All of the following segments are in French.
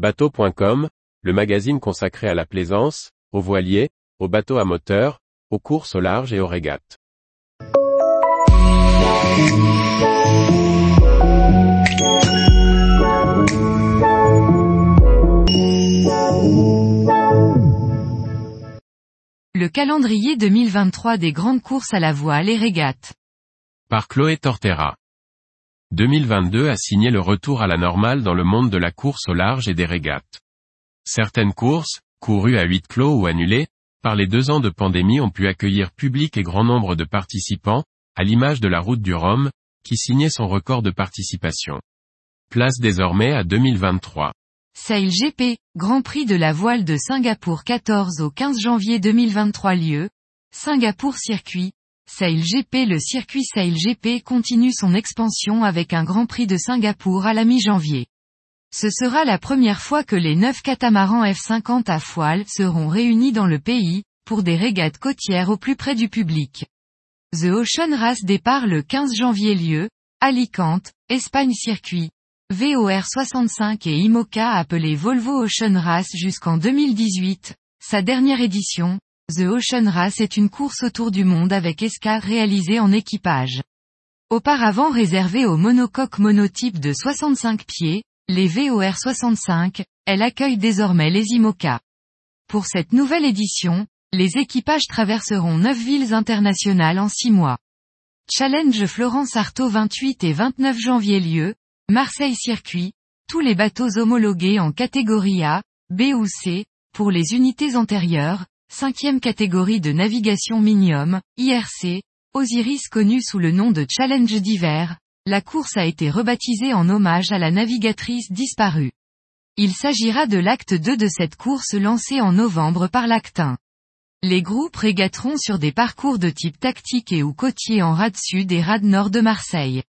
Bateau.com, le magazine consacré à la plaisance, aux voiliers, aux bateaux à moteur, aux courses au large et aux régates. Le calendrier 2023 des grandes courses à la voile et régates. Par Chloé Tortera. 2022 a signé le retour à la normale dans le monde de la course au large et des régates. Certaines courses, courues à huit clos ou annulées, par les deux ans de pandémie ont pu accueillir public et grand nombre de participants, à l'image de la route du Rhum, qui signait son record de participation. Place désormais à 2023. Sail GP, Grand Prix de la voile de Singapour 14 au 15 janvier 2023 lieu, Singapour Circuit, Sail GP Le circuit Sail GP continue son expansion avec un Grand Prix de Singapour à la mi-janvier. Ce sera la première fois que les neuf catamarans F50 à foile seront réunis dans le pays, pour des régates côtières au plus près du public. The Ocean Race départ le 15 janvier lieu, Alicante, Espagne Circuit. VOR 65 et IMOCA appelé Volvo Ocean Race jusqu'en 2018, sa dernière édition, The Ocean Race est une course autour du monde avec escale réalisée en équipage. Auparavant réservée aux monocoques monotypes de 65 pieds, les VOR 65, elle accueille désormais les IMOCA. Pour cette nouvelle édition, les équipages traverseront 9 villes internationales en 6 mois. Challenge Florence Artaud 28 et 29 janvier lieu, Marseille Circuit, tous les bateaux homologués en catégorie A, B ou C, pour les unités antérieures, cinquième catégorie de navigation Minium, IRC, Osiris connu sous le nom de Challenge d'hiver, la course a été rebaptisée en hommage à la navigatrice disparue. Il s'agira de l'acte 2 de cette course lancée en novembre par l'acte 1. Les groupes régateront sur des parcours de type tactique et ou côtier en rade sud et rade nord de Marseille.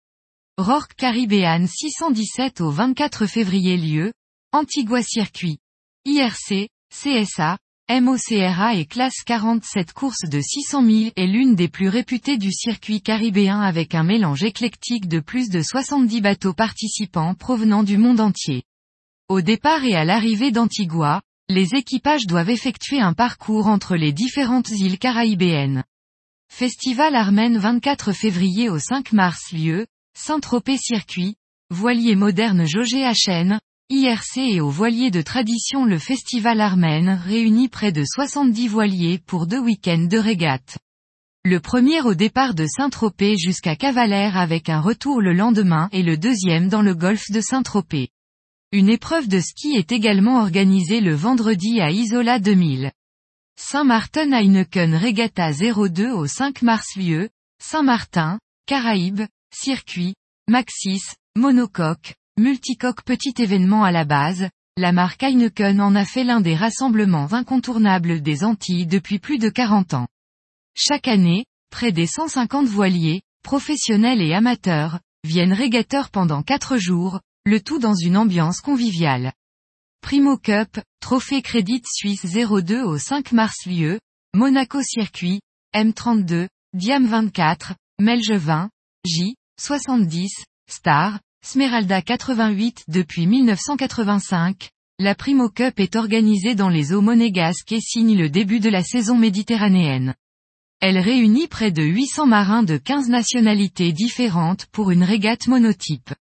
Rorque Caribbean 617 au 24 février lieu, Antigua Circuit. IRC, CSA, MOCRA et classe 47 course de 600 000 est l'une des plus réputées du circuit caribéen avec un mélange éclectique de plus de 70 bateaux participants provenant du monde entier. Au départ et à l'arrivée d'Antigua, les équipages doivent effectuer un parcours entre les différentes îles caraïbéennes. Festival Armen 24 février au 5 mars lieu, Saint-Tropez Circuit, voilier moderne Jogé HN, IRC et au voilier de tradition le Festival Armen réunit près de 70 voiliers pour deux week-ends de régate. Le premier au départ de Saint-Tropez jusqu'à Cavalère avec un retour le lendemain et le deuxième dans le golfe de Saint-Tropez. Une épreuve de ski est également organisée le vendredi à Isola 2000. Saint-Martin Heineken Regatta 02 au 5 mars lieu, Saint-Martin, Caraïbes, Circuit, Maxis, Monocoque, Multicoque petit événement à la base, la marque Heineken en a fait l'un des rassemblements incontournables des Antilles depuis plus de 40 ans. Chaque année, près des 150 voiliers, professionnels et amateurs, viennent régateurs pendant 4 jours, le tout dans une ambiance conviviale. Primo Cup, Trophée Crédit Suisse 02 au 5 mars lieu, Monaco Circuit, M32, Diam 24, Melge 20, J, 70, Star, Smeralda 88 depuis 1985, la Primo Cup est organisée dans les eaux monégasques et signe le début de la saison méditerranéenne. Elle réunit près de 800 marins de 15 nationalités différentes pour une régate monotype.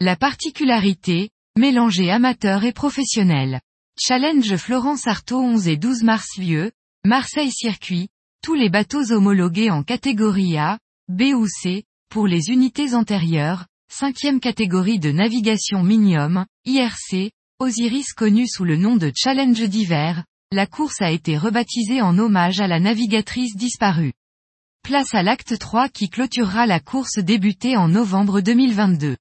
La particularité, mélanger amateur et professionnel. Challenge Florence Artaud 11 et 12 mars lieu, Marseille Circuit, tous les bateaux homologués en catégorie A, B ou C, pour les unités antérieures, cinquième catégorie de navigation Minium, IRC, Osiris connu sous le nom de Challenge d'hiver, la course a été rebaptisée en hommage à la navigatrice disparue. Place à l'acte 3 qui clôturera la course débutée en novembre 2022.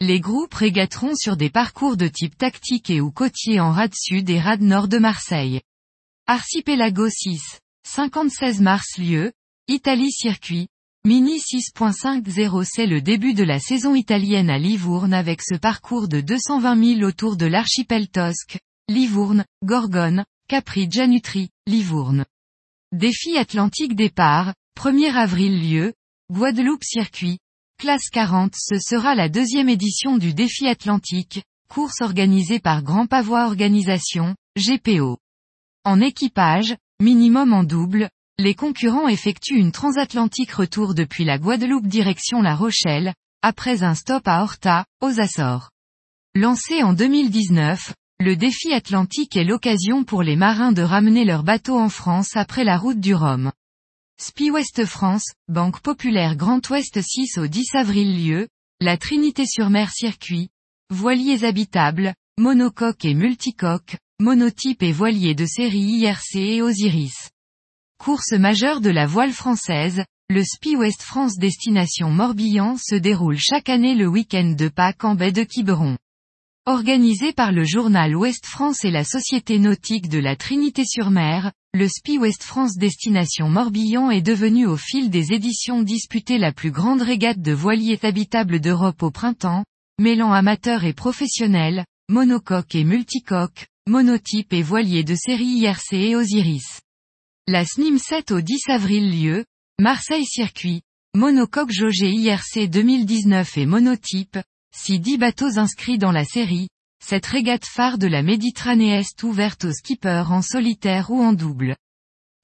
Les groupes régateront sur des parcours de type tactique et ou côtier en rade sud et rade nord de Marseille. Archipelago 6, 56 mars lieu, Italie circuit, Mini 6.50 c'est le début de la saison italienne à Livourne avec ce parcours de 220 000 autour de l'archipel tosque, Livourne, Gorgone, Capri Gianutri, Livourne. Défi Atlantique départ, 1er avril lieu, Guadeloupe circuit, classe 40 ce sera la deuxième édition du défi Atlantique, course organisée par Grand Pavois Organisation, GPO. En équipage, minimum en double, les concurrents effectuent une transatlantique retour depuis la Guadeloupe direction La Rochelle, après un stop à Horta, aux Açores. Lancé en 2019, le défi atlantique est l'occasion pour les marins de ramener leur bateau en France après la route du Rhum. Spi West France, Banque Populaire Grand Ouest 6 au 10 avril lieu, la Trinité-sur-Mer circuit, voiliers habitables, monocoque et multicoque, monotype et voilier de série IRC et Osiris. Course majeure de la voile française, le Spi West France destination Morbihan se déroule chaque année le week-end de Pâques en baie de Quiberon. Organisé par le journal Ouest France et la Société nautique de la Trinité-sur-Mer, le Spi West France destination Morbihan est devenu au fil des éditions disputées la plus grande régate de voiliers habitables d'Europe au printemps, mêlant amateurs et professionnels, monocoque et multicoque, monotype et voiliers de série IRC et Osiris. La SNIM 7 au 10 avril lieu, Marseille Circuit, monocoque jaugé IRC 2019 et monotype, si 10 bateaux inscrits dans la série, cette régate phare de la Méditerranée Est ouverte aux skippers en solitaire ou en double.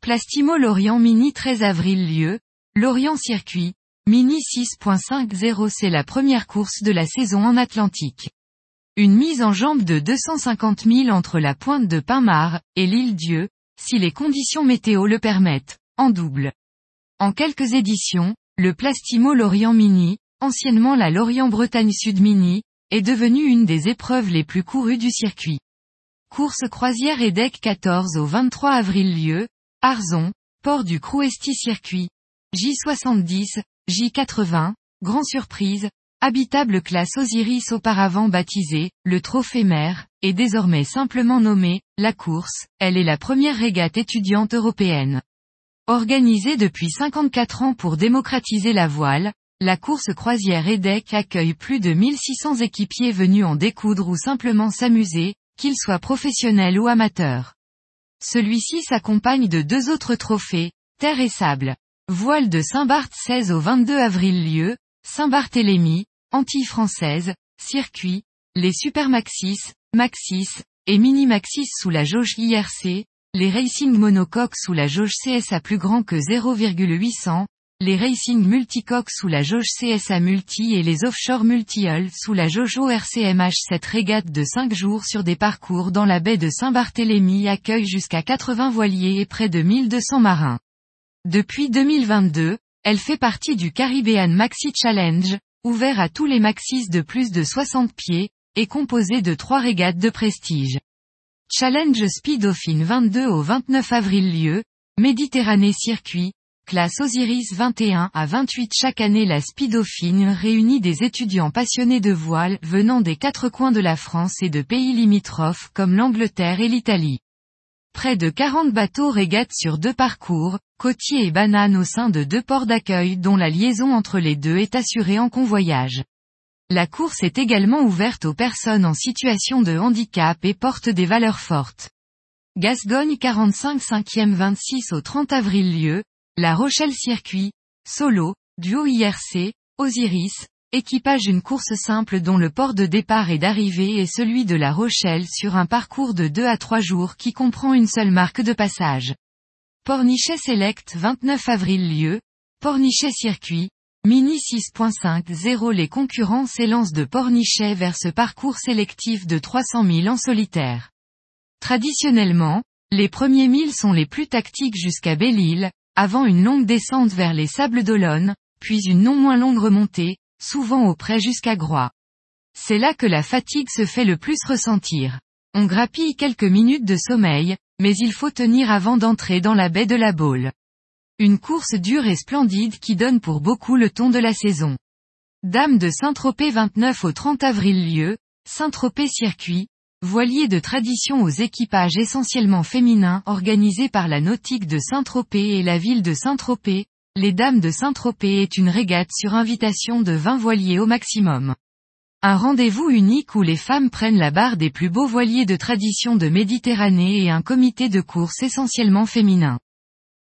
Plastimo Lorient Mini 13 avril lieu, Lorient Circuit, Mini 6.50 c'est la première course de la saison en Atlantique. Une mise en jambe de 250 000 entre la pointe de Pinmar et l'île Dieu, si les conditions météo le permettent, en double. En quelques éditions, le Plastimo Lorient Mini, anciennement la Lorient-Bretagne Sud Mini, est devenue une des épreuves les plus courues du circuit. Course croisière et deck 14 au 23 avril lieu, Arzon, port du Crouesti Circuit, J70, J80, Grand Surprise, habitable classe Osiris auparavant baptisée, le Trophée Mer, et désormais simplement nommée, la course, elle est la première régate étudiante européenne. Organisée depuis 54 ans pour démocratiser la voile, la course croisière EDEC accueille plus de 1600 équipiers venus en découdre ou simplement s'amuser, qu'ils soient professionnels ou amateurs. Celui-ci s'accompagne de deux autres trophées, Terre et Sable. Voile de Saint-Barth 16 au 22 avril lieu, Saint-Barthélemy, Antilles françaises, circuit, les Super Maxis, et Mini Maxis sous la jauge IRC, les Racing Monocoques sous la jauge CSA plus grand que 0,800, les Racing Multicoques sous la jauge CSA Multi et les Offshore Multi-Hull sous la jauge ORCMH. Cette régate de 5 jours sur des parcours dans la baie de Saint-Barthélemy accueille jusqu'à 80 voiliers et près de 1200 marins. Depuis 2022, elle fait partie du Caribbean Maxi Challenge, ouvert à tous les maxis de plus de 60 pieds, et composé de trois régates de prestige. Challenge Speed Dauphine 22 au 29 avril lieu, Méditerranée Circuit, classe Osiris 21 à 28 chaque année la Speedauphine réunit des étudiants passionnés de voile venant des quatre coins de la France et de pays limitrophes comme l'Angleterre et l'Italie. Près de 40 bateaux régatent sur deux parcours, côtiers et bananes au sein de deux ports d'accueil dont la liaison entre les deux est assurée en convoyage. La course est également ouverte aux personnes en situation de handicap et porte des valeurs fortes. Gascogne 45 5e 26 au 30 avril lieu, La Rochelle Circuit, Solo, Duo IRC, Osiris, équipage une course simple dont le port de départ et d'arrivée est celui de La Rochelle sur un parcours de 2 à 3 jours qui comprend une seule marque de passage. Pornichet Select 29 avril lieu, Pornichet Circuit, Mini 6.50 Les concurrents s'élancent de Pornichet vers ce parcours sélectif de 300 000 en solitaire. Traditionnellement, les premiers milles sont les plus tactiques jusqu'à Belle-Île, avant une longue descente vers les Sables d'Olonne, puis une non moins longue remontée, souvent au près jusqu'à Groix. C'est là que la fatigue se fait le plus ressentir. On grappille quelques minutes de sommeil, mais il faut tenir avant d'entrer dans la baie de la Baule. Une course dure et splendide qui donne pour beaucoup le ton de la saison. Dame de Saint-Tropez 29 au 30 avril lieu, Saint-Tropez circuit, voilier de tradition aux équipages essentiellement féminins organisé par la nautique de Saint-Tropez et la ville de Saint-Tropez, les Dames de Saint-Tropez est une régate sur invitation de 20 voiliers au maximum. Un rendez-vous unique où les femmes prennent la barre des plus beaux voiliers de tradition de Méditerranée et un comité de course essentiellement féminin.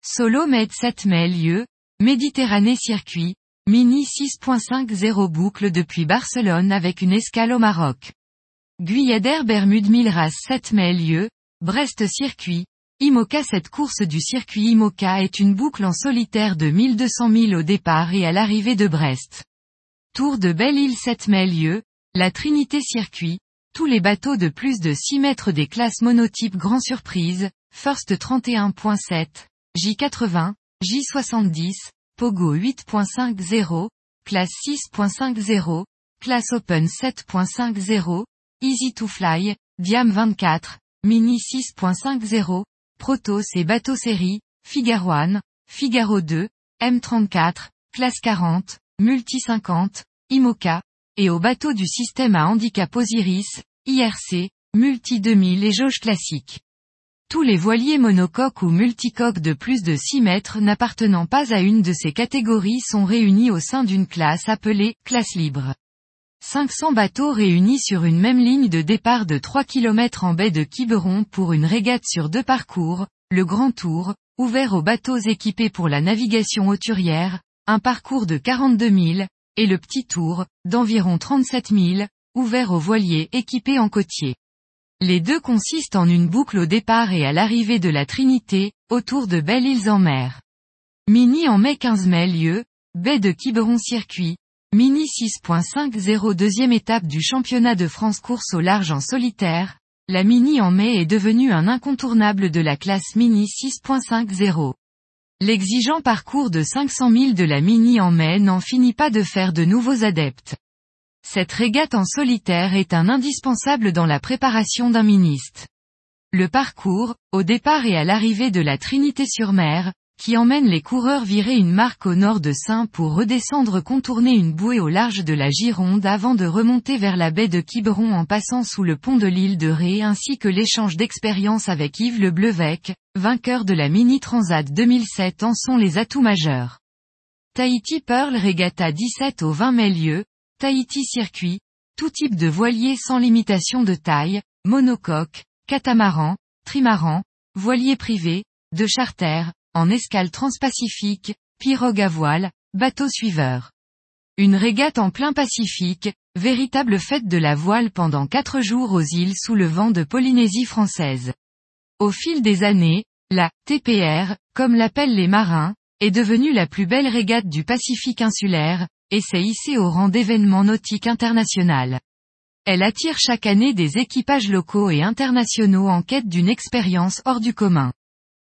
Solo Med 7 mai lieu, Méditerranée circuit, Mini 6.50 boucle depuis Barcelone avec une escale au Maroc. Guyadère Bermude Milras 7 mai lieu, Brest Circuit, IMOCA Cette course du circuit IMOCA est une boucle en solitaire de 1200 000 au départ et à l'arrivée de Brest. Tour de Belle-Île 7 mai lieu, la Trinité Circuit, tous les bateaux de plus de 6 mètres des classes monotype Grand Surprise, First 31.7, J80, J70, Pogo 8.50, classe 6.50, classe Open 7.50, Easy to Fly, Diam 24, Mini 6.50, Protos et bateau série, Figaro 1, Figaro 2, M34, classe 40, Multi 50, IMOCA, et au bateau du système à handicap Osiris, IRC, Multi 2000 et jauge classique. Tous les voiliers monocoques ou multicoques de plus de 6 mètres n'appartenant pas à une de ces catégories sont réunis au sein d'une classe appelée classe libre. 500 bateaux réunis sur une même ligne de départ de 3 km en baie de Quiberon pour une régate sur deux parcours, le Grand Tour, ouvert aux bateaux équipés pour la navigation hauturière, un parcours de 42 000, et le Petit Tour, d'environ 37 000, ouvert aux voiliers équipés en côtier. Les deux consistent en une boucle au départ et à l'arrivée de la Trinité, autour de Belle-Îles en mer. Mini en mai 15 mai lieu, baie de Quiberon circuit, Mini 6.50 deuxième étape du championnat de France course au large en solitaire, la Mini en mai est devenue un incontournable de la classe Mini 6.50. L'exigeant parcours de 500 000 de la Mini en mai n'en finit pas de faire de nouveaux adeptes. Cette régate en solitaire est un indispensable dans la préparation d'un ministe. Le parcours, au départ et à l'arrivée de la Trinité-sur-Mer, qui emmène les coureurs virer une marque au nord de Saint pour redescendre contourner une bouée au large de la Gironde avant de remonter vers la baie de Quiberon en passant sous le pont de l'île de Ré ainsi que l'échange d'expérience avec Yves Le Bleuec, vainqueur de la Mini Transat 2007 en sont les atouts majeurs. Tahiti Pearl Regatta 17 au 20 mai lieu, Tahiti Circuit, tout type de voilier sans limitation de taille, monocoque, catamaran, trimaran, voilier privé, de charter, en escale transpacifique, pirogue à voile, bateau suiveur. Une régate en plein Pacifique, véritable fête de la voile pendant quatre jours aux îles sous le vent de Polynésie française. Au fil des années, la TPR, comme l'appellent les marins, est devenue la plus belle régate du Pacifique insulaire, et s'est au rang d'événement nautique international. Elle attire chaque année des équipages locaux et internationaux en quête d'une expérience hors du commun.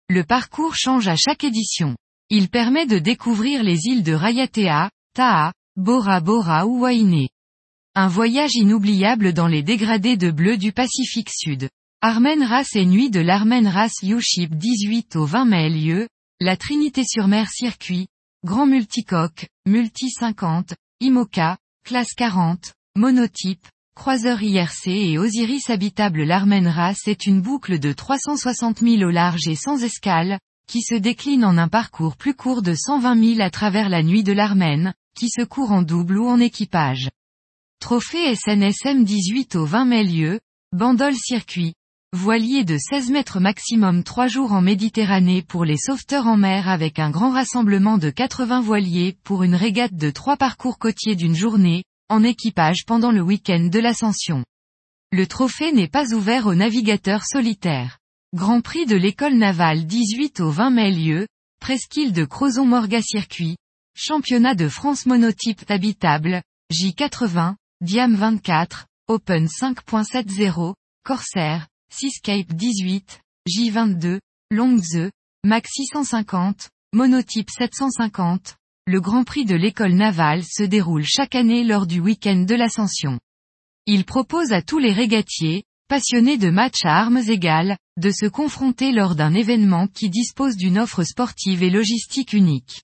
Le parcours change à chaque édition. Il permet de découvrir les îles de Rayatea, Taha, Bora Bora ou Wainé. Un voyage inoubliable dans les dégradés de bleu du Pacifique Sud. Armen Ras et nuit de l'Armen Ras U-Ship 18 au 20 mai lieu, la Trinité-sur-Mer circuit, grand multicoque, multi 50, IMOCA, classe 40, monotype, croiseur IRC et Osiris habitable l'Armenras est une boucle de 360 000 au large et sans escale, qui se décline en un parcours plus court de 120 000 à travers la nuit de l'Armen, qui se court en double ou en équipage. Trophée SNSM 18 au 20 mai lieu, Bandol circuit. Voilier de 16 mètres maximum 3 jours en Méditerranée pour les sauveteurs en mer avec un grand rassemblement de 80 voiliers pour une régate de 3 parcours côtiers d'une journée, en équipage pendant le week-end de l'Ascension. Le trophée n'est pas ouvert aux navigateurs solitaires. Grand Prix de l'école navale 18 au 20 mai lieu, presqu'île de Crozon-Morga circuit, championnat de France monotype habitable, J80, Diam 24, Open 5.70, Corsair, Seascape 18, J22, Longze, Max 650, monotype 750, le Grand Prix de l'école navale se déroule chaque année lors du week-end de l'Ascension. Il propose à tous les régatiers, passionnés de matchs à armes égales, de se confronter lors d'un événement qui dispose d'une offre sportive et logistique unique.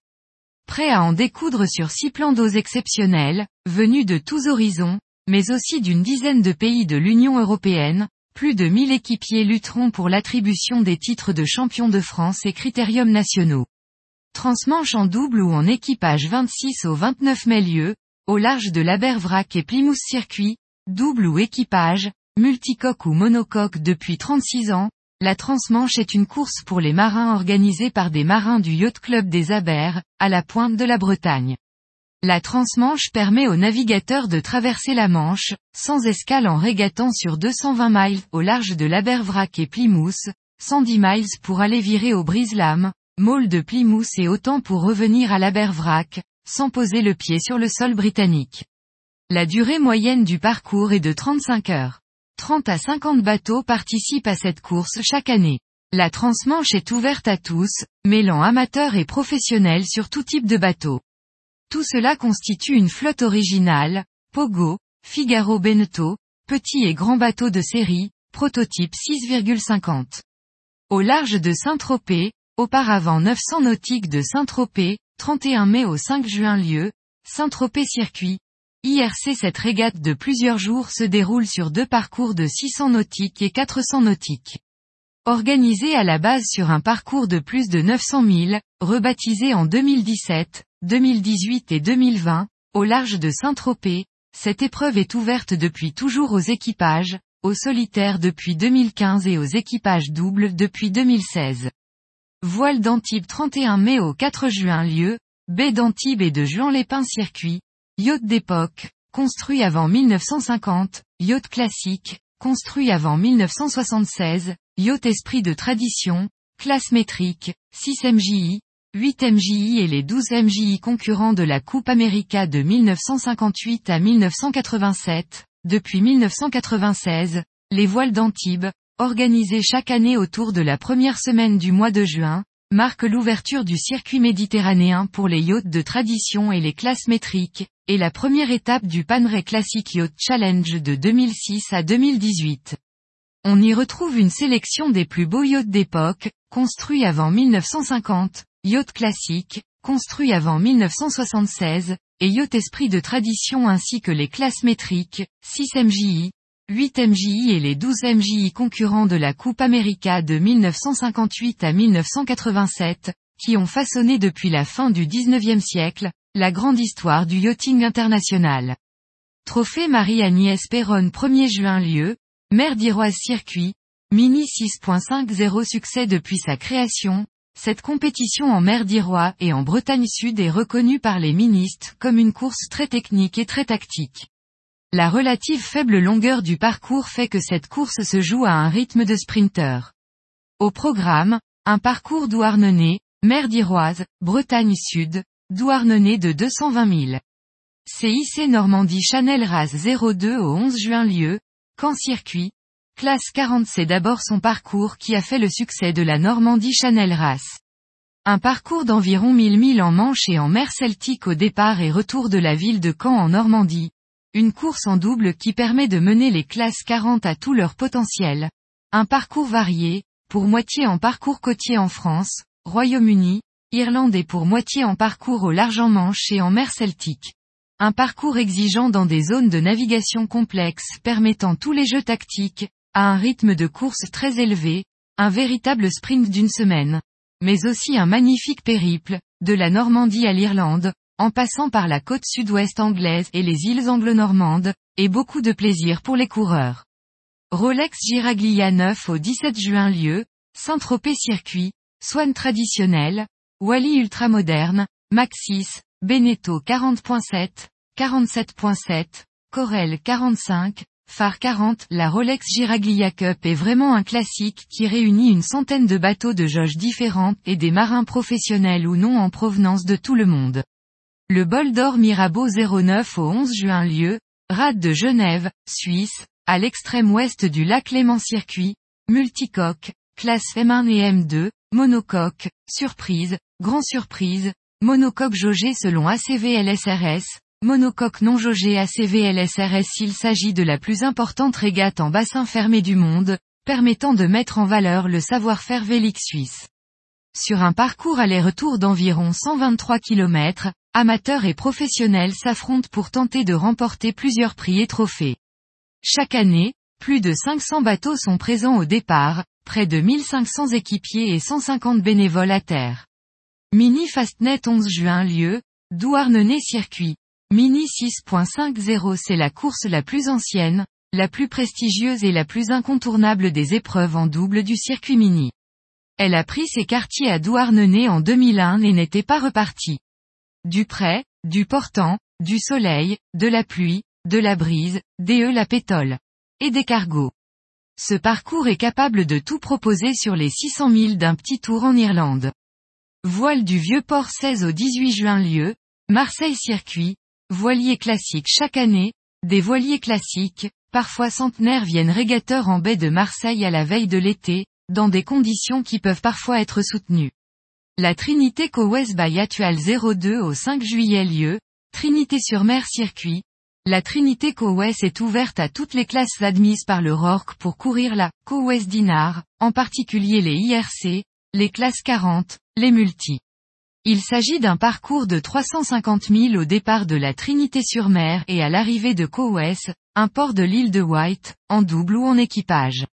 Prêt à en découdre sur six plans d'eau exceptionnels, venus de tous horizons, mais aussi d'une dizaine de pays de l'Union européenne, plus de 1000 équipiers lutteront pour l'attribution des titres de champion de France et critériums nationaux. Transmanche en double ou en équipage 26 au 29 mai lieu, au large de l'Abervrac et Plymouth Circuit, double ou équipage, multicoque ou monocoque depuis 36 ans, la Transmanche est une course pour les marins organisée par des marins du Yacht Club des Abers, à la pointe de la Bretagne. La transmanche permet aux navigateurs de traverser la Manche, sans escale en régatant sur 220 miles au large de l'Abervrac et Plymouth, 110 miles pour aller virer au brise-lames, Maule de Plymouth et autant pour revenir à l'Abervrac, sans poser le pied sur le sol britannique. La durée moyenne du parcours est de 35 heures. 30 à 50 bateaux participent à cette course chaque année. La transmanche est ouverte à tous, mêlant amateurs et professionnels sur tout type de bateau. Tout cela constitue une flotte originale, Pogo, Figaro Beneteau, petit et grand bateau de série, prototype 6,50. Au large de Saint-Tropez, auparavant 900 nautiques de Saint-Tropez, 31 mai au 5 juin lieu, Saint-Tropez circuit, IRC cette régate de plusieurs jours se déroule sur deux parcours de 600 nautiques et 400 nautiques. Organisée à la base sur un parcours de plus de 900 000, rebaptisé en 2017, 2018 et 2020, au large de Saint-Tropez, cette épreuve est ouverte depuis toujours aux équipages, aux solitaires depuis 2015 et aux équipages doubles depuis 2016. Voile d'Antibes 31 mai au 4 juin lieu, baie d'Antibes et de Juan-les-Pins circuit, Yacht d'époque, construit avant 1950, yacht classique, construit avant 1976, yacht esprit de tradition, classe métrique, 6 MJI, 8 MJI et les 12 MJI concurrents de la Coupe América de 1958 à 1987, depuis 1996, les voiles d'Antibes, organisées chaque année autour de la première semaine du mois de juin, marquent l'ouverture du circuit méditerranéen pour les yachts de tradition et les classes métriques, et la première étape du Panray Classic Yacht Challenge de 2006 à 2018. On y retrouve une sélection des plus beaux yachts d'époque, construits avant 1950, yacht classique, construits avant 1976, et yacht esprit de tradition ainsi que les classes métriques, 6 MJI, 8 MJI et les 12 MJI concurrents de la Coupe América de 1958 à 1987, qui ont façonné depuis la fin du 19e siècle, la grande histoire du yachting international. Trophée Marie-Agnès Perron 1er juin lieu, Mer d'Iroise Circuit, Mini 6.50 succès depuis sa création, cette compétition en mer d'Irois et en Bretagne Sud est reconnue par les ministres comme une course très technique et très tactique. La relative faible longueur du parcours fait que cette course se joue à un rythme de sprinter. Au programme, un parcours douarnenez, mer d'Iroise, Bretagne Sud, Douarnenez de 220 000. CIC Normandie Chanel Ras 02 au 11 juin lieu, Camp Circuit, classe 40 c'est d'abord son parcours qui a fait le succès de la Normandie Chanel Ras. Un parcours d'environ 1000 milles en Manche et en mer Celtique au départ et retour de la ville de Caen en Normandie. Une course en double qui permet de mener les classes 40 à tout leur potentiel. Un parcours varié, pour moitié en parcours côtier en France, Royaume-Uni, Irlande et pour moitié en parcours au large en Manche et en mer Celtique. Un parcours exigeant dans des zones de navigation complexes permettant tous les jeux tactiques, à un rythme de course très élevé, un véritable sprint d'une semaine. Mais aussi un magnifique périple, de la Normandie à l'Irlande, en passant par la côte sud-ouest anglaise et les îles anglo-normandes, et beaucoup de plaisir pour les coureurs. Rolex Giraglia 9 au 17 juin lieu, Saint-Tropez circuit, Swan traditionnel, Wally ultramoderne, Maxis, Beneteau 40.7, 47.7, Corel 45, Phare 40, la Rolex Giraglia Cup est vraiment un classique qui réunit une centaine de bateaux de jauges différentes et des marins professionnels ou non en provenance de tout le monde. Le bol d'or Mirabeau 09 au 11 juin lieu, rade de Genève, Suisse, à l'extrême ouest du lac Léman Circuit, multicoque, classe M1 et M2, monocoque, surprise, grand surprise, monocoque jaugé selon ACVLSRS, monocoque non jaugé ACVLSRS s'il s'agit de la plus importante régate en bassin fermé du monde, permettant de mettre en valeur le savoir-faire vélique suisse. Sur un parcours aller-retour d'environ 123 km, amateurs et professionnels s'affrontent pour tenter de remporter plusieurs prix et trophées. Chaque année, plus de 500 bateaux sont présents au départ, près de 1500 équipiers et 150 bénévoles à terre. Mini Fastnet 11 juin lieu, Douarnenez circuit. Mini 6.50 c'est la course la plus ancienne, la plus prestigieuse et la plus incontournable des épreuves en double du circuit mini. Elle a pris ses quartiers à Douarnenez en 2001 et n'était pas repartie. Duprès, du portant, du soleil, de la pluie, de la brise, DE la pétole. Et des cargos. Ce parcours est capable de tout proposer sur les 600 000 d'un petit tour en Irlande. Voile du vieux port 16 au 18 juin lieu, Marseille circuit, voilier classique chaque année, des voiliers classiques, parfois centenaires viennent régateurs en baie de Marseille à la veille de l'été, dans des conditions qui peuvent parfois être soutenues. La Trinité Co-West by Atual 02 au 5 juillet lieu, Trinité-sur-Mer circuit. La Trinité Co-West est ouverte à toutes les classes admises par le RORC pour courir la Co-West Dinar, en particulier les IRC, les classes 40, les multi. Il s'agit d'un parcours de 350 000 au départ de la Trinité-sur-Mer et à l'arrivée de Cowes, un port de l'île de White, en double ou en équipage.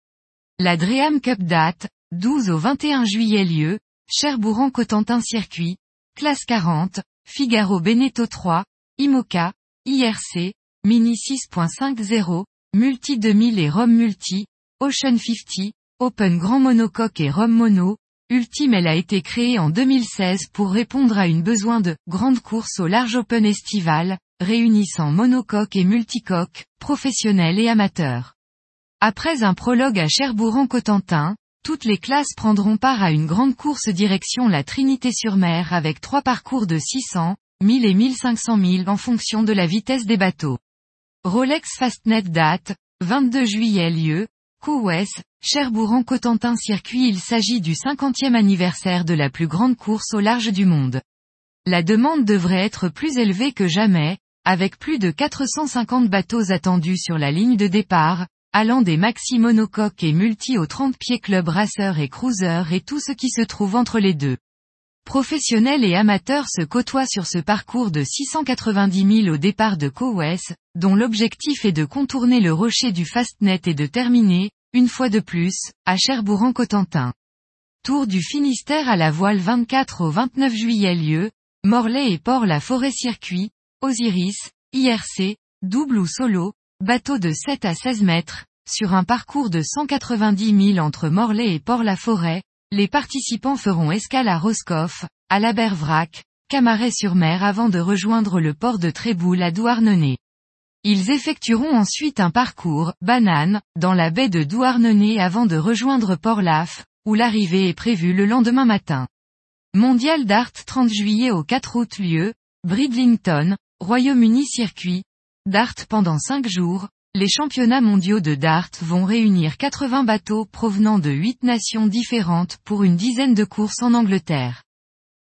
La Dream Cup date, 12 au 21 juillet lieu, Cherbourg-en-Cotentin circuit, classe 40, Figaro Beneteau 3, IMOCA, IRC, Mini 6.50, Multi 2000 et Rome Multi, Ocean 50, Open Grand Monocoque et Rome Mono, Ultime elle a été créée en 2016 pour répondre à une besoin de grande course au large open estival, réunissant monocoque et multicoque, professionnels et amateurs. Après un prologue à Cherbourg-en-Cotentin, toutes les classes prendront part à une grande course direction la Trinité-sur-Mer avec trois parcours de 600, 1000 et 1500 000 en fonction de la vitesse des bateaux. Rolex Fastnet date, 22 juillet lieu, Cowes, Cherbourg-en-Cotentin circuit Il s'agit du 50e anniversaire de la plus grande course au large du monde. La demande devrait être plus élevée que jamais, avec plus de 450 bateaux attendus sur la ligne de départ, allant des maxi monocoques et multi aux 30 pieds club racer et cruiser et tout ce qui se trouve entre les deux. Professionnels et amateurs se côtoient sur ce parcours de 690 000 au départ de Cowes, dont l'objectif est de contourner le rocher du Fastnet et de terminer, une fois de plus, à Cherbourg-en-Cotentin. Tour du Finistère à la voile 24 au 29 juillet lieu, Morlaix et Port-la-Forêt circuit, Osiris, IRC, double ou solo, bateau de 7 à 16 mètres, sur un parcours de 190 000 entre Morlaix et Port-la-Forêt, les participants feront escale à Roscoff, à la Bervrac, Camaret-sur-Mer avant de rejoindre le port de Tréboul à Douarnenez. Ils effectueront ensuite un parcours, banane, dans la baie de Douarnenez avant de rejoindre Port-Laf, où l'arrivée est prévue le lendemain matin. Mondial Dart 30 juillet au 4 août lieu, Bridlington, Royaume-Uni circuit. Dart pendant 5 jours, les championnats mondiaux de dart vont réunir 80 bateaux provenant de 8 nations différentes pour une dizaine de courses en Angleterre.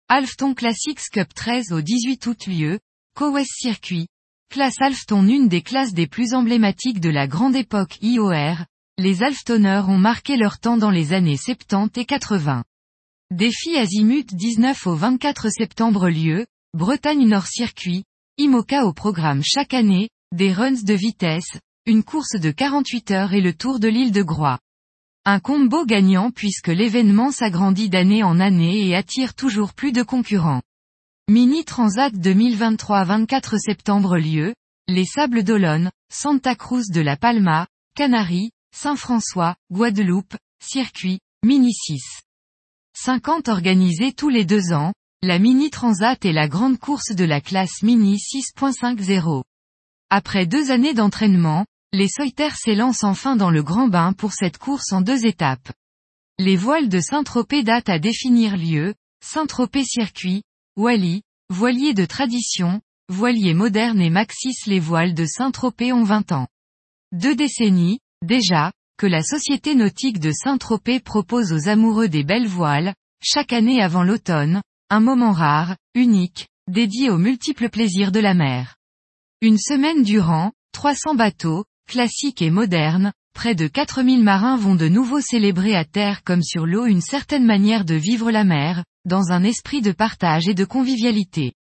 Alfton Classics Cup 13 au 18 août lieu, Cowes Circuit. Classe Alfton une des classes des plus emblématiques de la grande époque IOR, les Alftonneurs ont marqué leur temps dans les années 70 et 80. Défi Azimut 19 au 24 septembre lieu, Bretagne Nord Circuit, IMOCA au programme chaque année, des runs de vitesse, une course de 48 heures et le tour de l'île de Groix. Un combo gagnant puisque l'événement s'agrandit d'année en année et attire toujours plus de concurrents. Mini Transat 2023 24 septembre lieu, les Sables d'Olonne, Santa Cruz de la Palma, Canaries, Saint-François, Guadeloupe, circuit, Mini 6. 50 organisés tous les deux ans, la Mini Transat est la grande course de la classe Mini 6.50. Après deux années d'entraînement, les Soiters s'élancent enfin dans le grand bain pour cette course en deux étapes. Les voiles de Saint-Tropez datent à définir lieu, Saint-Tropez circuit, Wally, voilier de tradition, voilier moderne et Maxis les voiles de Saint-Tropez ont 20 ans. Deux décennies, déjà, que la Société nautique de Saint-Tropez propose aux amoureux des belles voiles, chaque année avant l'automne, un moment rare, unique, dédié aux multiples plaisirs de la mer. Une semaine durant, 300 bateaux, classique et moderne, près de 4000 marins vont de nouveau célébrer à terre comme sur l'eau une certaine manière de vivre la mer, dans un esprit de partage et de convivialité.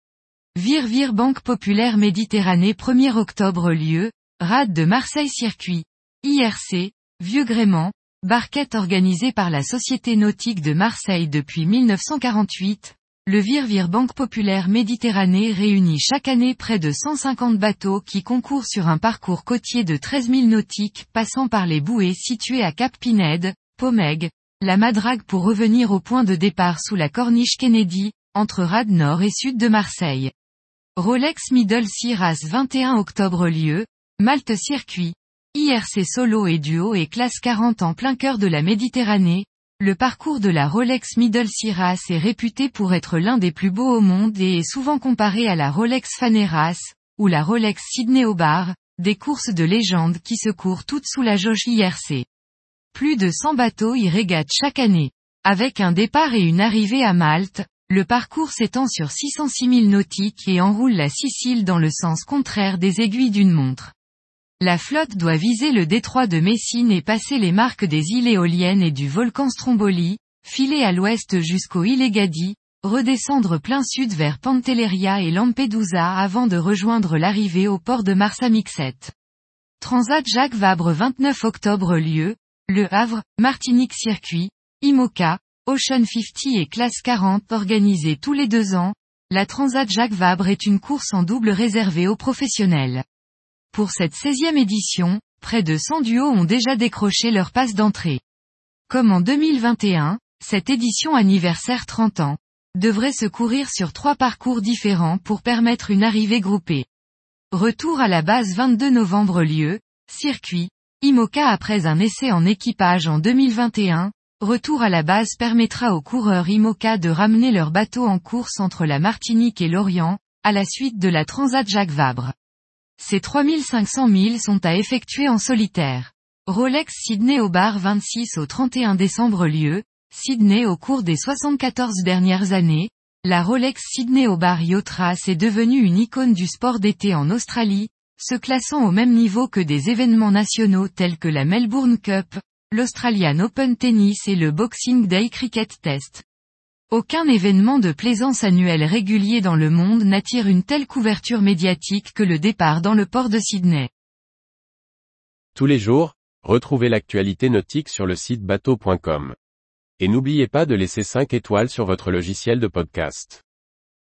Vire Vire Banque Populaire Méditerranée 1er octobre lieu, rade de Marseille Circuit. IRC, Vieux Grément, barquette organisée par la Société Nautique de Marseille depuis 1948, le Virvir Banque Populaire Méditerranée réunit chaque année près de 150 bateaux qui concourent sur un parcours côtier de 13 000 nautiques passant par les bouées situées à Cap Pinède, Pomègue, la Madrague pour revenir au point de départ sous la corniche Kennedy, entre Rade Nord et Sud de Marseille. Rolex Middle Sea Race 21 octobre lieu, Malte Circuit, IRC solo et duo et classe 40 en plein cœur de la Méditerranée, le parcours de la Rolex Middle Sea est réputé pour être l'un des plus beaux au monde et est souvent comparé à la Rolex Faneras, ou la Rolex Sydney Bar, des courses de légende qui se courent toutes sous la jauge IRC. Plus de 100 bateaux y régatent chaque année. Avec un départ et une arrivée à Malte, le parcours s'étend sur 606 000 nautiques et enroule la Sicile dans le sens contraire des aiguilles d'une montre. La flotte doit viser le détroit de Messine et passer les marques des îles éoliennes et du volcan Stromboli, filer à l'ouest jusqu'aux îles Gadi, redescendre plein sud vers Pantelleria et Lampedusa avant de rejoindre l'arrivée au port de Marsamixet. Transat Jacques Vabre 29 octobre lieu, Le Havre, Martinique Circuit, IMOCA, Ocean 50 et Classe 40 organisés tous les deux ans, la Transat Jacques Vabre est une course en double réservée aux professionnels. Pour cette 16e édition, près de 100 duos ont déjà décroché leur passe d'entrée. Comme en 2021, cette édition anniversaire 30 ans, devrait se courir sur trois parcours différents pour permettre une arrivée groupée. Retour à la base 22 novembre lieu, circuit, IMOCA après un essai en équipage en 2021, retour à la base permettra aux coureurs IMOCA de ramener leur bateau en course entre la Martinique et l'Orient, à la suite de la Transat Jacques Vabre. Ces 3500 milles sont à effectuer en solitaire. Rolex Sydney au bar 26 au 31 décembre lieu, Sydney au cours des 74 dernières années, la Rolex Sydney au bar Yacht est devenue une icône du sport d'été en Australie, se classant au même niveau que des événements nationaux tels que la Melbourne Cup, l'Australian Open Tennis et le Boxing Day Cricket Test. Aucun événement de plaisance annuel régulier dans le monde n'attire une telle couverture médiatique que le départ dans le port de Sydney. Tous les jours, retrouvez l'actualité nautique sur le site bateau.com. Et n'oubliez pas de laisser 5 étoiles sur votre logiciel de podcast.